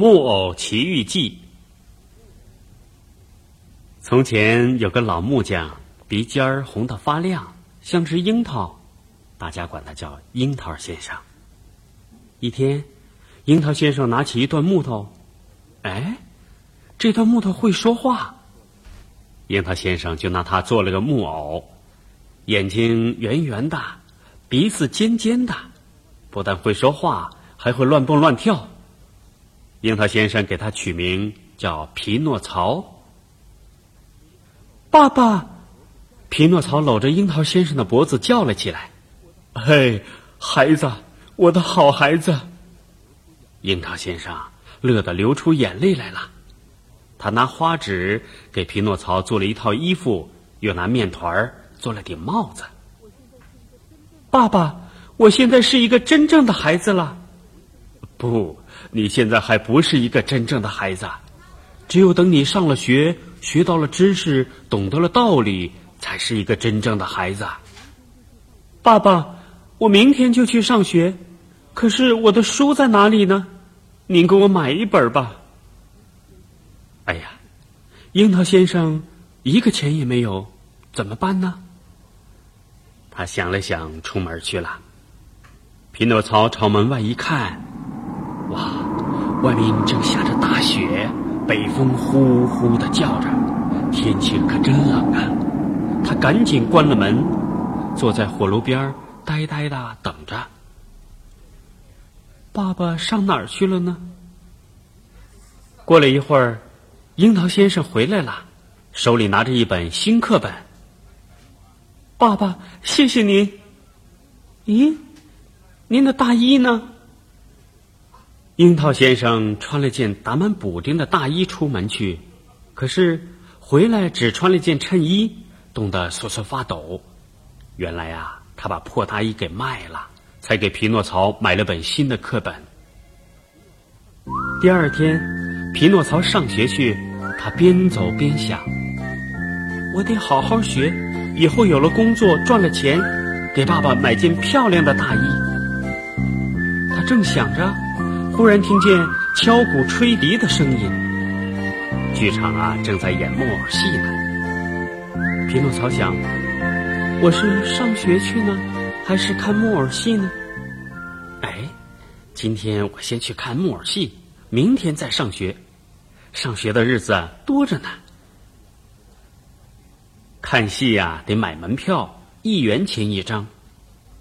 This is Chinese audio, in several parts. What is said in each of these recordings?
木偶奇遇记。从前有个老木匠，鼻尖儿红得发亮，像只樱桃，大家管他叫樱桃先生。一天，樱桃先生拿起一段木头，哎，这段木头会说话。樱桃先生就拿它做了个木偶，眼睛圆圆的，鼻子尖尖的，不但会说话，还会乱蹦乱跳。樱桃先生给他取名叫匹诺曹。爸爸，匹诺曹搂着樱桃先生的脖子叫了起来：“嘿，孩子，我的好孩子！”樱桃先生乐得流出眼泪来了。他拿花纸给匹诺曹做了一套衣服，又拿面团儿做了顶帽子。爸爸，我现在是一个真正的孩子了。不。你现在还不是一个真正的孩子，只有等你上了学，学到了知识，懂得了道理，才是一个真正的孩子。爸爸，我明天就去上学，可是我的书在哪里呢？您给我买一本吧。哎呀，樱桃先生一个钱也没有，怎么办呢？他想了想，出门去了。匹诺曹朝门外一看。哇，外面正下着大雪，北风呼呼的叫着，天气可真冷啊！他赶紧关了门，坐在火炉边呆呆的等着。爸爸上哪儿去了呢？过了一会儿，樱桃先生回来了，手里拿着一本新课本。爸爸，谢谢您。咦，您的大衣呢？樱桃先生穿了件打满补丁的大衣出门去，可是回来只穿了件衬衣，冻得瑟瑟发抖。原来啊，他把破大衣给卖了，才给匹诺曹买了本新的课本。第二天，匹诺曹上学去，他边走边想：“我得好好学，以后有了工作赚了钱，给爸爸买件漂亮的大衣。”他正想着。忽然听见敲鼓吹笛的声音，剧场啊正在演木偶戏呢。匹诺曹想：我是上学去呢，还是看木偶戏呢？哎，今天我先去看木偶戏，明天再上学。上学的日子多着呢。看戏呀，得买门票，一元钱一张。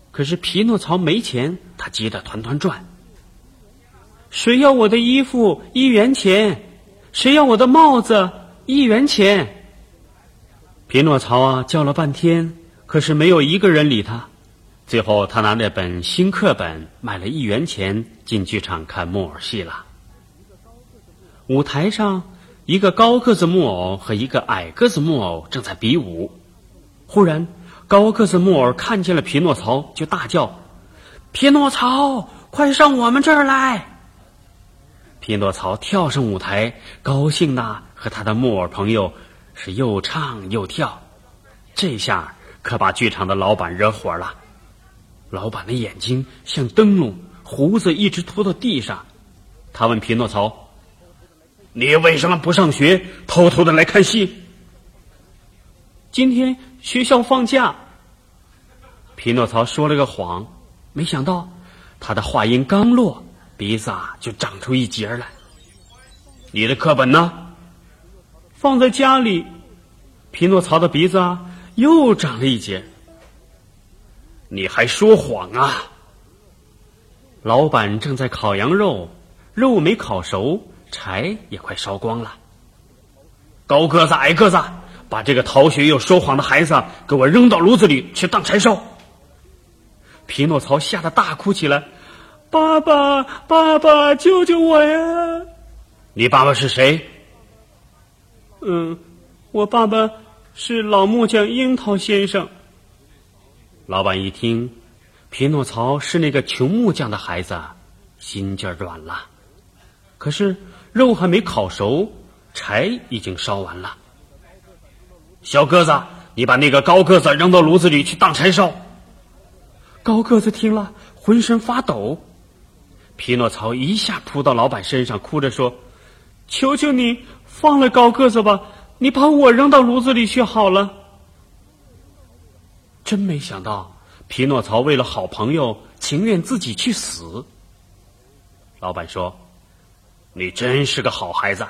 可是匹诺曹没钱，他急得团团转。谁要我的衣服一元钱？谁要我的帽子一元钱？匹诺曹啊叫了半天，可是没有一个人理他。最后，他拿那本新课本买了一元钱，进剧场看木偶戏了。舞台上，一个高个子木偶和一个矮个子木偶正在比武。忽然，高个子木偶看见了匹诺曹，就大叫：“匹诺曹，快上我们这儿来！”匹诺曹跳上舞台，高兴的和他的木偶朋友是又唱又跳。这下可把剧场的老板惹火了。老板的眼睛像灯笼，胡子一直拖到地上。他问匹诺曹：“你为什么不上学，偷偷的来看戏？”今天学校放假。匹诺曹说了个谎，没想到他的话音刚落。鼻子啊，就长出一截来。你的课本呢？放在家里。匹诺曹的鼻子啊，又长了一截。你还说谎啊！老板正在烤羊肉，肉没烤熟，柴也快烧光了。高个子、矮个子，把这个逃学又说谎的孩子给我扔到炉子里去当柴烧。匹诺曹吓得大哭起来。爸爸，爸爸，救救我呀！你爸爸是谁？嗯，我爸爸是老木匠樱桃先生。老板一听，匹诺曹是那个穷木匠的孩子，心劲儿软了。可是肉还没烤熟，柴已经烧完了。小个子，你把那个高个子扔到炉子里去当柴烧。高个子听了，浑身发抖。匹诺曹一下扑到老板身上，哭着说：“求求你放了高个子吧，你把我扔到炉子里去好了。”真没想到，匹诺曹为了好朋友，情愿自己去死。老板说：“你真是个好孩子，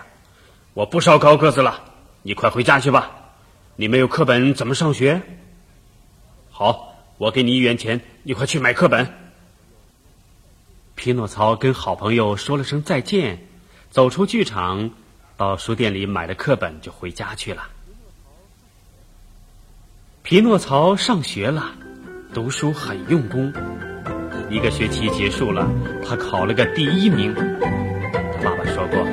我不烧高个子了，你快回家去吧。你没有课本怎么上学？好，我给你一元钱，你快去买课本。”匹诺曹跟好朋友说了声再见，走出剧场，到书店里买了课本，就回家去了。匹诺曹上学了，读书很用功。一个学期结束了，他考了个第一名。他爸爸说过，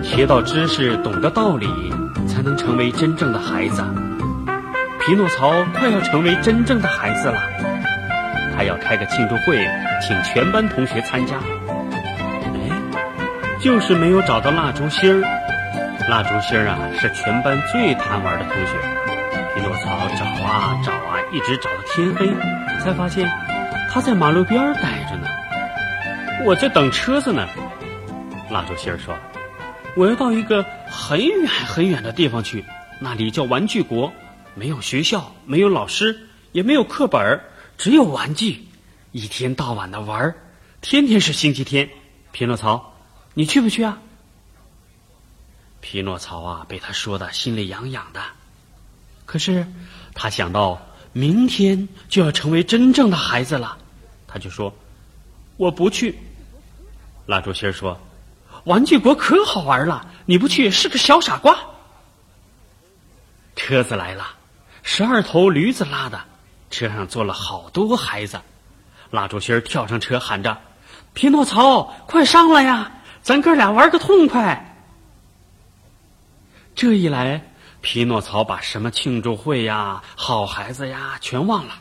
学到知识，懂得道理，才能成为真正的孩子。匹诺曹快要成为真正的孩子了，他要开个庆祝会。请全班同学参加，哎，就是没有找到蜡烛芯儿。蜡烛芯儿啊，是全班最贪玩的同学。匹诺曹找啊找啊，一直找到天黑，才发现他在马路边待着呢。我在等车子呢。蜡烛芯儿说：“我要到一个很远很远的地方去，那里叫玩具国，没有学校，没有老师，也没有课本，只有玩具。”一天到晚的玩儿，天天是星期天。匹诺曹，你去不去啊？匹诺曹啊，被他说的心里痒痒的。可是他想到明天就要成为真正的孩子了，他就说：“我不去。”蜡烛芯说：“玩具国可好玩了，你不去是个小傻瓜。”车子来了，十二头驴子拉的，车上坐了好多孩子。蜡烛芯儿跳上车，喊着：“匹诺曹，快上来呀，咱哥俩玩个痛快！”这一来，匹诺曹把什么庆祝会呀、好孩子呀全忘了，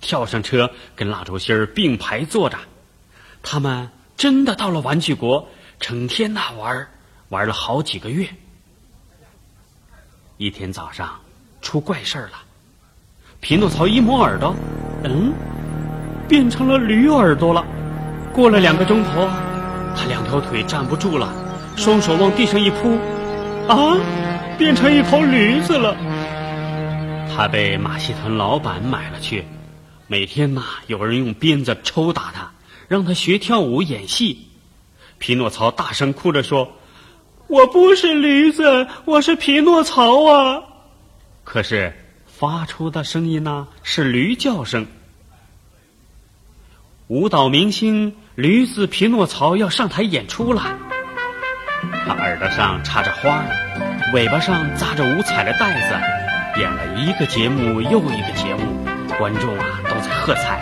跳上车跟蜡烛芯儿并排坐着。他们真的到了玩具国，成天那玩，玩了好几个月。一天早上，出怪事儿了。匹诺曹一摸耳朵，嗯。变成了驴耳朵了。过了两个钟头，他两条腿站不住了，双手往地上一扑，啊，变成一头驴子了。他被马戏团老板买了去，每天呐，有人用鞭子抽打他，让他学跳舞、演戏。匹诺曹大声哭着说：“我不是驴子，我是匹诺曹啊！”可是发出的声音呢，是驴叫声。舞蹈明星驴子匹诺曹要上台演出了，他耳朵上插着花，尾巴上扎着五彩的带子，演了一个节目又一个节目，观众啊都在喝彩。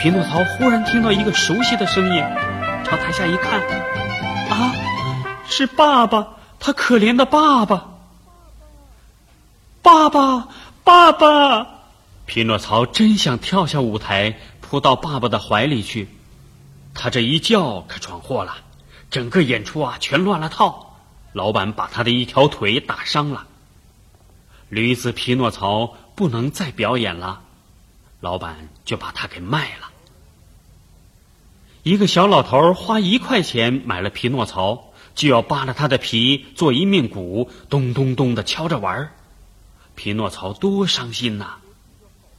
匹诺曹忽然听到一个熟悉的声音，朝台下一看，啊，是爸爸，他可怜的爸爸，爸爸，爸爸！匹诺曹真想跳下舞台。扑到爸爸的怀里去，他这一叫可闯祸了，整个演出啊全乱了套。老板把他的一条腿打伤了，驴子匹诺曹不能再表演了，老板就把他给卖了。一个小老头花一块钱买了匹诺曹，就要扒了他的皮做一面鼓，咚咚咚的敲着玩儿。匹诺曹多伤心呐！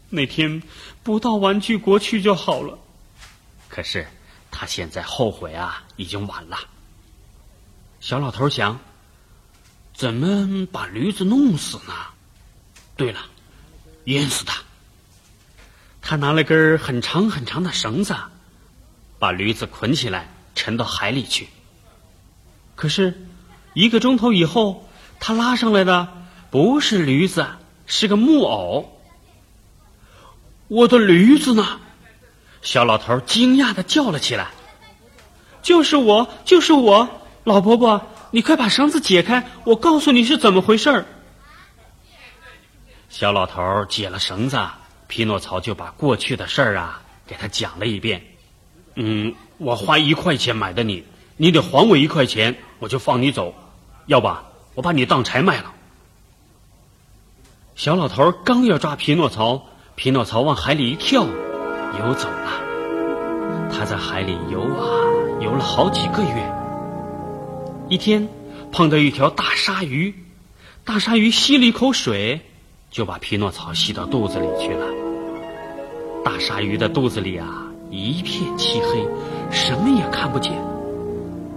那天不到玩具国去就好了，可是他现在后悔啊，已经晚了。小老头想，怎么把驴子弄死呢？对了，淹死他。他拿了根很长很长的绳子，把驴子捆起来，沉到海里去。可是，一个钟头以后，他拉上来的不是驴子，是个木偶。我的驴子呢？小老头惊讶的叫了起来：“就是我，就是我，老伯伯，你快把绳子解开，我告诉你是怎么回事儿。”小老头解了绳子，匹诺曹就把过去的事儿啊给他讲了一遍。嗯，我花一块钱买的你，你得还我一块钱，我就放你走，要不我把你当柴卖了。小老头刚要抓匹诺曹。匹诺曹往海里一跳，游走了。他在海里游啊游了好几个月。一天，碰到一条大鲨鱼，大鲨鱼吸了一口水，就把匹诺曹吸到肚子里去了。大鲨鱼的肚子里啊，一片漆黑，什么也看不见。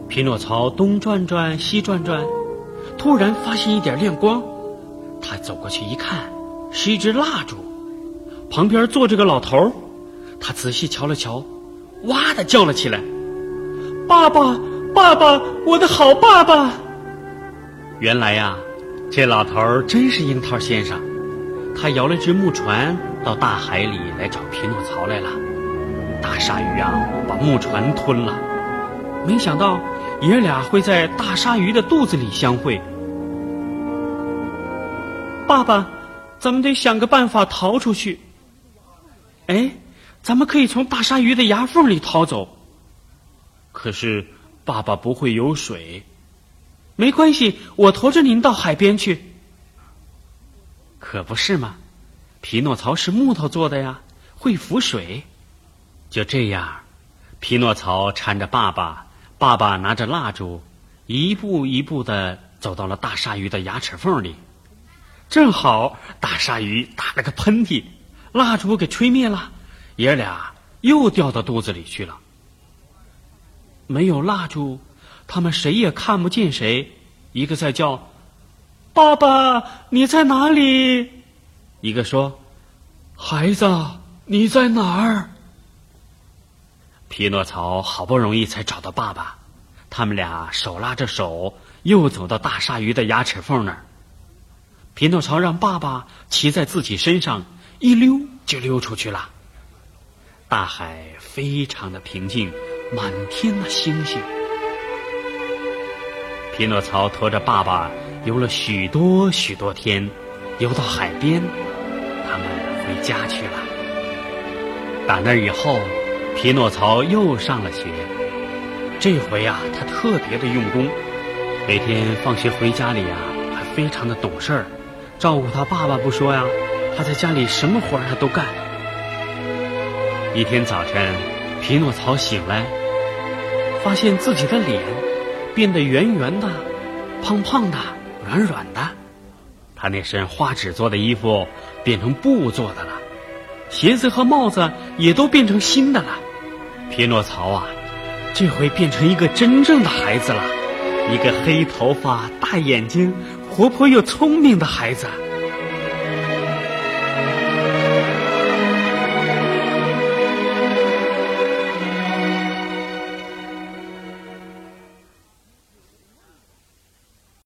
匹诺曹东转转，西转转，突然发现一点亮光，他走过去一看，是一支蜡烛，旁边坐着个老头儿。他仔细瞧了瞧，哇的叫了起来：“爸爸，爸爸，我的好爸爸！”原来呀，这老头儿真是樱桃先生，他摇了只木船到大海里来找匹诺曹来了。大鲨鱼啊，把木船吞了，没想到爷俩会在大鲨鱼的肚子里相会。爸爸，咱们得想个办法逃出去。哎。咱们可以从大鲨鱼的牙缝里逃走，可是爸爸不会游水，没关系，我驮着您到海边去。可不是嘛，匹诺曹是木头做的呀，会浮水。就这样，匹诺曹搀着爸爸，爸爸拿着蜡烛，一步一步的走到了大鲨鱼的牙齿缝里。正好大鲨鱼打了个喷嚏，蜡烛给吹灭了。爷俩又掉到肚子里去了。没有蜡烛，他们谁也看不见谁。一个在叫：“爸爸，你在哪里？”一个说：“孩子，你在哪儿？”匹诺曹好不容易才找到爸爸，他们俩手拉着手，又走到大鲨鱼的牙齿缝那儿。匹诺曹让爸爸骑在自己身上，一溜就溜出去了。大海非常的平静，满天的星星。匹诺曹驮着爸爸游了许多许多天，游到海边，他们回家去了。打那以后，匹诺曹又上了学。这回啊，他特别的用功，每天放学回家里啊，还非常的懂事儿，照顾他爸爸不说呀，他在家里什么活他都干。一天早晨，匹诺曹醒来，发现自己的脸变得圆圆的、胖胖的、软软的。他那身花纸做的衣服变成布做的了，鞋子和帽子也都变成新的了。匹诺曹啊，这回变成一个真正的孩子了，一个黑头发、大眼睛、活泼又聪明的孩子。